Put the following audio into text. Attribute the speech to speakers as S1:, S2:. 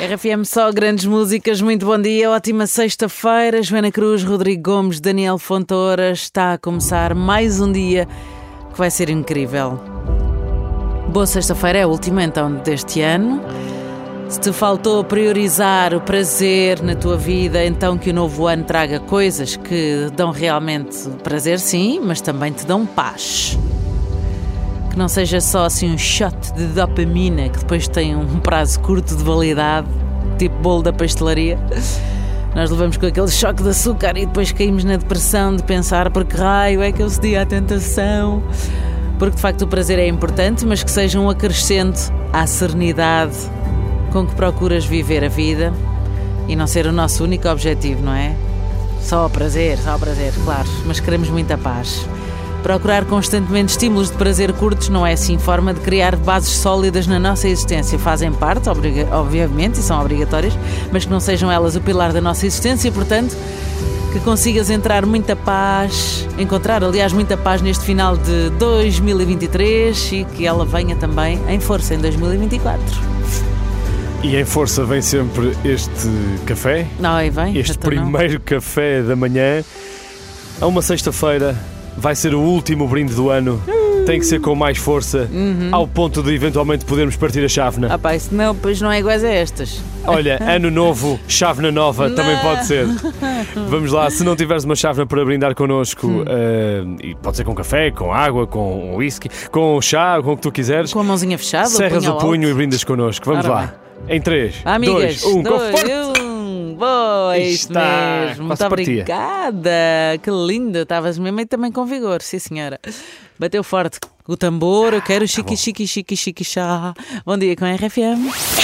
S1: RFM só grandes músicas, muito bom dia, ótima sexta-feira. Joana Cruz, Rodrigo Gomes, Daniel Fontoura. Está a começar mais um dia que vai ser incrível. Boa sexta-feira, é a última então deste ano. Se te faltou priorizar o prazer na tua vida, então que o novo ano traga coisas que dão realmente prazer, sim, mas também te dão paz. Que não seja só assim um shot de dopamina que depois tem um prazo curto de validade, tipo bolo da pastelaria. Nós levamos com aquele choque de açúcar e depois caímos na depressão de pensar por que raio é que eu cedi à tentação. Porque de facto o prazer é importante, mas que seja um acrescento à serenidade com que procuras viver a vida e não ser o nosso único objetivo, não é? Só o prazer, só o prazer, claro, mas queremos muita paz. Procurar constantemente estímulos de prazer curtos não é assim forma de criar bases sólidas na nossa existência. Fazem parte, obviamente, e são obrigatórias, mas que não sejam elas o pilar da nossa existência, portanto, que consigas entrar muita paz, encontrar, aliás, muita paz neste final de 2023 e que ela venha também em força em 2024.
S2: E em força vem sempre este café.
S1: Não, vem.
S2: Este
S1: então não.
S2: primeiro café da manhã. A uma sexta-feira vai ser o último brinde do ano. Tem que ser com mais força, ao ponto de eventualmente podermos partir a chávena.
S1: Ah pá, isso não, pois não é iguais a estas.
S2: Olha, ano novo, chávena nova, também pode ser. Vamos lá, se não tiveres uma chávena para brindar connosco, eh, e pode ser com café, com água, com whisky, com chá, com o que tu quiseres,
S1: Com a mãozinha fechada, punho
S2: o punho e brindas connosco. Vamos
S1: Ora
S2: lá. Em 3,
S1: Amigas,
S2: 2, 1, com
S1: dois,
S2: forte!
S1: Boa, isso
S2: Está,
S1: mesmo. Muito obrigada. Que linda, estavas mesmo e também com vigor, sim senhora. Bateu forte o tambor, eu quero chique, chique, chique, chique, chá. Bom dia com a RFM.